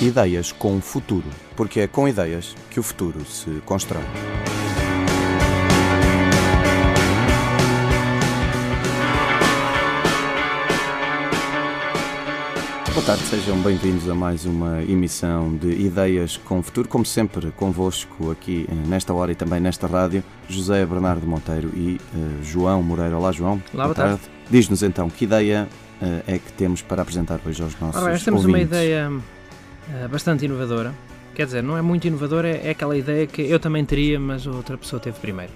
Ideias com futuro, porque é com ideias que o futuro se constrói. Boa tarde, sejam bem-vindos a mais uma emissão de Ideias com Futuro. Como sempre, convosco aqui eh, nesta hora e também nesta rádio, José Bernardo Monteiro e uh, João Moreira. Olá, João. Olá, boa tarde. tarde. Diz-nos então que ideia uh, é que temos para apresentar hoje aos nossos Ora, temos ouvintes. uma ideia bastante inovadora. Quer dizer, não é muito inovadora, é, é aquela ideia que eu também teria, mas outra pessoa teve primeiro.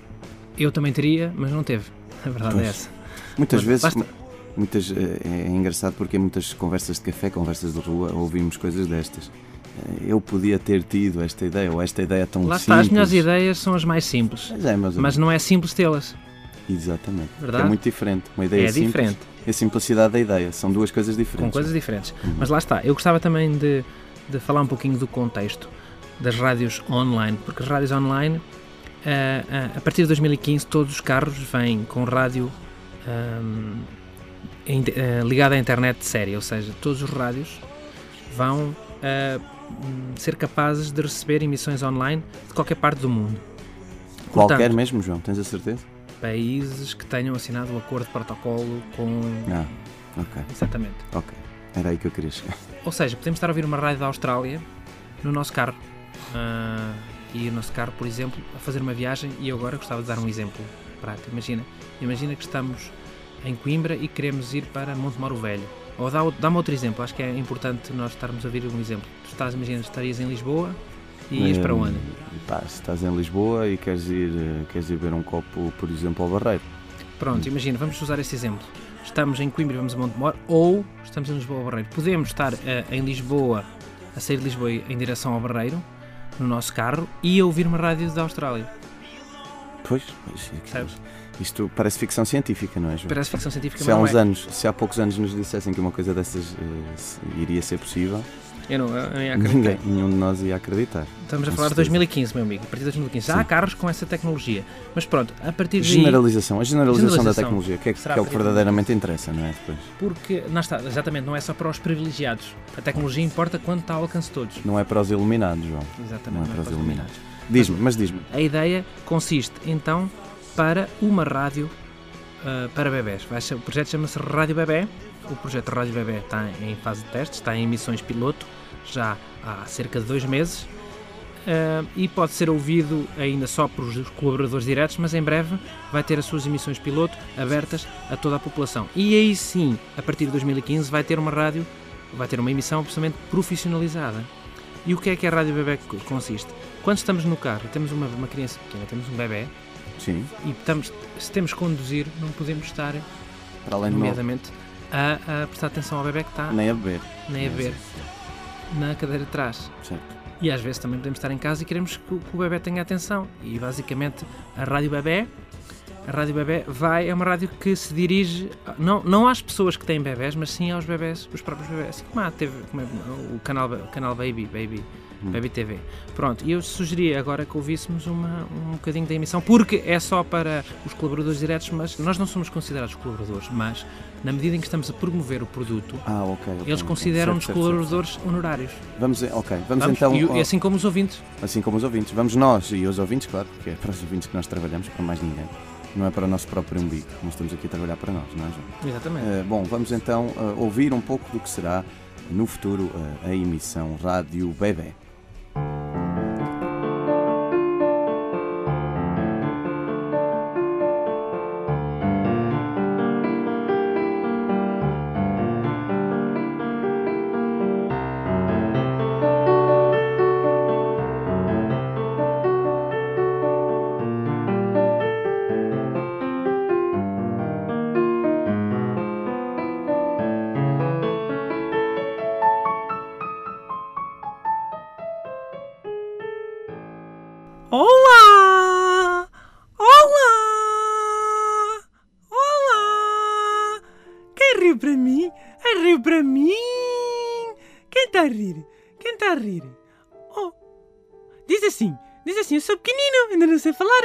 Eu também teria, mas não teve. A verdade é pois. é essa. Muitas mas vezes. Basta muitas, eh, é engraçado porque em muitas conversas de café, conversas de rua, ouvimos coisas destas. Eh, eu podia ter tido esta ideia, ou esta ideia tão Lá simples. Lá está, as melhores ideias são as mais simples. Mas, é, mas, mas não é simples tê-las. Exatamente. Verdade? É muito diferente. Uma ideia é simples diferente. e a simplicidade da ideia. São duas coisas diferentes. Com coisas diferentes. Uhum. Mas lá está. Eu gostava também de, de falar um pouquinho do contexto das rádios online, porque as rádios online, uh, uh, a partir de 2015, todos os carros vêm com rádio. Um, uh, ligada à internet séria, ou seja, todos os rádios vão ser capazes de receber emissões online de qualquer parte do mundo. Qualquer Portanto, mesmo, João, tens a certeza? Países que tenham assinado o um acordo de protocolo com. Ah, ok. Exatamente. Ok, era aí que eu queria chegar. Ou seja, podemos estar a ouvir uma rádio da Austrália no nosso carro. Uh, e o nosso carro, por exemplo, a fazer uma viagem, e eu agora gostava de dar um exemplo prático. Imagina, imagina que estamos em Coimbra e queremos ir para Montemoro Velho. Ou dá-me dá outro exemplo, acho que é importante nós estarmos a ver um exemplo. Tu estás, imagina, estarias em Lisboa e ias para onde? Pá, se estás em Lisboa e queres ir, eh, queres ir beber um copo, por exemplo, ao Barreiro. Pronto, imagina, vamos usar esse exemplo. Estamos em Coimbra e vamos a Montemor ou estamos em Lisboa ao Barreiro. Podemos estar uh, em Lisboa, a sair de Lisboa em direção ao Barreiro, no nosso carro, e ouvir uma rádio da Austrália. Pois, pois é isto parece ficção científica, não é, João? Parece ficção científica, se há uns é. anos, Se há poucos anos nos dissessem que uma coisa dessas uh, iria ser possível, eu não, eu não ia acreditar. Ninguém, nenhum de nós ia acreditar. Estamos a falar de 2015, meu amigo. A partir de 2015. Já há carros com essa tecnologia. Mas pronto, a partir de. Generalização. A generalização, generalização da tecnologia, que é, que é o que verdadeiramente interessa, não é? Depois. Porque, não está, exatamente, não é só para os privilegiados. A tecnologia importa quando está ao alcance de todos. Não é para os iluminados, João. Exatamente. Não é, não é para, os iluminados. iluminados. Diz-me, mas diz-me. A ideia consiste, então, para uma rádio uh, para bebés. o projeto chama-se Rádio Bebé. O projeto Rádio Bebé está em fase de testes, está em emissões piloto já há cerca de dois meses uh, e pode ser ouvido ainda só por os colaboradores diretos, mas em breve vai ter as suas emissões piloto abertas a toda a população. E aí sim, a partir de 2015, vai ter uma rádio, vai ter uma emissão absolutamente profissionalizada. E o que é que a Rádio Bebé consiste? Quando estamos no carro e temos uma, uma criança pequena, temos um bebê, Sim. E estamos, se temos que conduzir, não podemos estar, Para além nomeadamente, a, a, prestar atenção ao bebê que está. Nem a beber. Nem a beber. Na cadeira de trás. Certo. E às vezes também podemos estar em casa e queremos que, que o bebê tenha atenção. E basicamente a rádio bebê a Rádio Bebé vai, é uma rádio que se dirige não, não às pessoas que têm bebés, mas sim aos bebés, os próprios bebés. Assim como há TV, como é, o, canal, o canal Baby, Baby Hum. Baby TV. Pronto, e eu sugeria agora que ouvíssemos uma, um bocadinho da emissão, porque é só para os colaboradores diretos, mas nós não somos considerados colaboradores, mas na medida em que estamos a promover o produto, ah, okay, okay, eles consideram-nos colaboradores certo, certo. honorários. Vamos, ok, vamos, vamos então. E, assim como os ouvintes. Assim como os ouvintes. Vamos nós e os ouvintes, claro, porque é para os ouvintes que nós trabalhamos, para mais ninguém não é para o nosso próprio umbigo. Nós estamos aqui a trabalhar para nós, não é, João? Exatamente. Uh, bom, vamos então uh, ouvir um pouco do que será no futuro uh, a emissão Rádio Bebé. Olá! Olá! Olá! Quem riu para mim? Quem riu para mim? Quem está a rir? Quem está a rir? Oh! Diz assim, diz assim, eu sou pequenino, ainda não sei falar.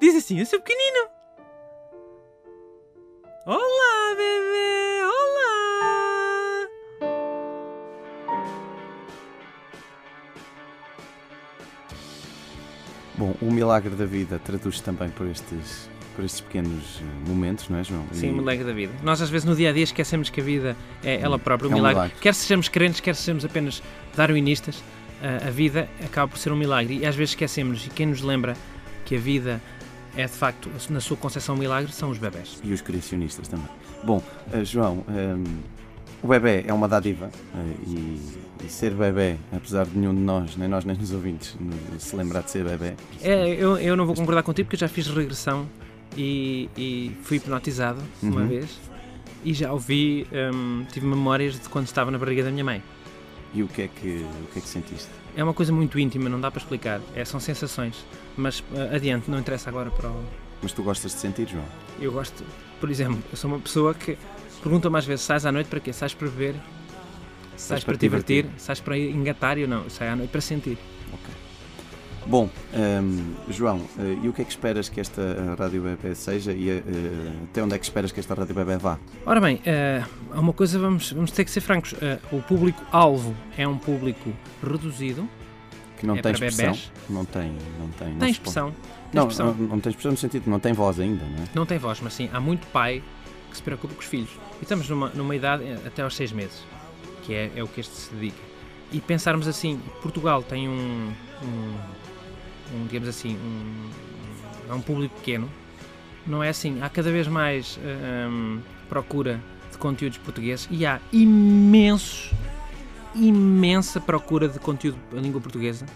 Diz assim, eu sou pequenino. Olá, bebê! Bom, o milagre da vida traduz também por estes, por estes pequenos eh, momentos, não é, João? Sim, o E- milagre da vida. Nós às vezes no dia a dia esquecemos que a vida é ela própria, o É um milagre. milagre. Quer sejamos crentes, quer sejamos apenas darwinistas, a, a vida acaba por ser um milagre. E às vezes esquecemos, e quem nos lembra que a vida é de facto, na sua concepção, um milagre, são os bebés. e os criacionistas também. Bom, eh, João, eh, o bebê é uma dádiva eh, e, e ser bebê, apesar de nenhum de nós, nem nós nem os ouvintes, se lembrar de ser bebê, É, eu, eu não vou concordar contigo porque eu já fiz regressão e, e fui hipnotizado uma Uhum. vez e já ouvi, hum, tive memórias de quando estava na barriga da minha mãe. e o que é que, o que, é que sentiste? É uma coisa muito íntima, não dá para explicar. É, são sensações. Mas eh, adiante, não interessa agora para o. Mas tu gostas de sentir, João? Eu gosto, por exemplo, eu sou uma pessoa que pergunta mais vezes: sais à noite para quê? Sais para beber? Sais para te divertir? Sais para engatar? Eu não, eu saio à noite para sentir. Ok. Bom, ehm, João, eh, e o que é que esperas que esta eh, Rádio Bebé seja e eh, até onde é que esperas que esta Rádio Bebé vá? Ora bem, há uma coisa, vamos, vamos ter que ser francos: eh, o público-alvo é um público reduzido, Que não é tem expressão? bebés. Não tem, não tem. não Tem pode- expressão, Não, expressão. não, não tem expressão no sentido, não tem voz ainda, não é? Não tem voz, mas sim, há muito pai que se preocupa com os filhos. E estamos numa, numa idade eh, até aos seis meses, que é, é o que este se dedica. E pensarmos assim, Portugal tem um, um, um, digamos assim, um, é um público pequeno, não é assim, há cada vez mais eh, hum, procura de conteúdos portugueses e há imensos, imensa procura de conteúdo em língua portuguesa.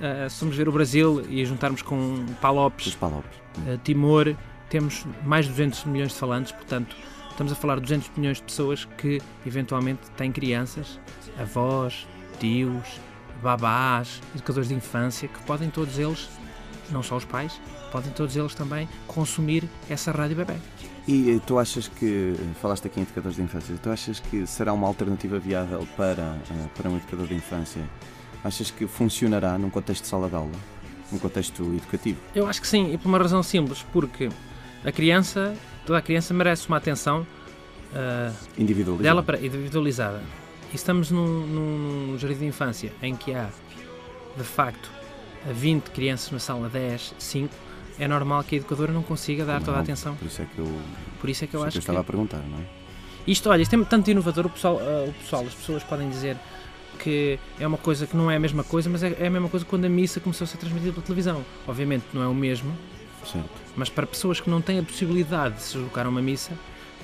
Eh, se formos ver o Brasil e juntarmos com Palopes, palopes. Uh, Timor, temos mais de 200 milhões de falantes, portanto, estamos a falar de 200 milhões de pessoas que eventualmente têm crianças, avós, tios, babás, educadores de infância, que podem todos eles, não só os pais, podem todos eles também consumir essa rádio bebê. E tu achas que, falaste aqui em educadores de infância, tu achas que será uma alternativa viável para, eh, para um educador de infância? Achas que funcionará num contexto de sala de aula? Num contexto educativo? Eu acho que sim, e por uma razão simples, porque a criança, toda a criança merece uma atenção uh, Individualizado? dela para individualizada. E estamos num, num, num jardim de infância em que há, de facto, 20 crianças na sala, 10, 5, é normal que a educadora não consiga dar Como toda a não, atenção. Por isso é que eu, Por isso é que eu é acho que. estava a perguntar, não é? Isto, olha, isto é tanto inovador, o pessoal, ah, o pessoal, as pessoas podem dizer que é uma coisa que não é a mesma coisa, mas é, é a mesma coisa quando a missa começou a ser transmitida pela televisão. Obviamente não é o mesmo, Certo. mas para pessoas que não têm a possibilidade de se deslocar a uma missa,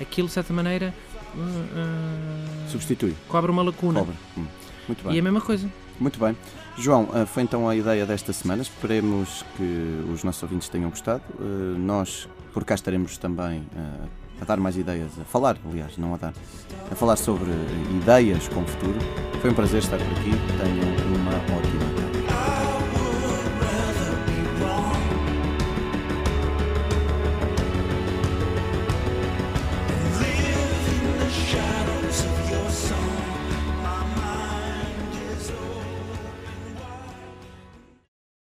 aquilo de certa maneira ah, ah, Substitui. cobra uma lacuna. Cobra. Hum. Muito E é bem. a mesma coisa. Muito bem. João, eh, foi então a ideia desta semana. Esperemos que os nossos ouvintes tenham gostado. Eh, Nós, por cá, estaremos também eh, a dar mais ideias, a falar, aliás, não a dar, a falar sobre ideias com o futuro. Foi um prazer estar por aqui. Tenham uma ótima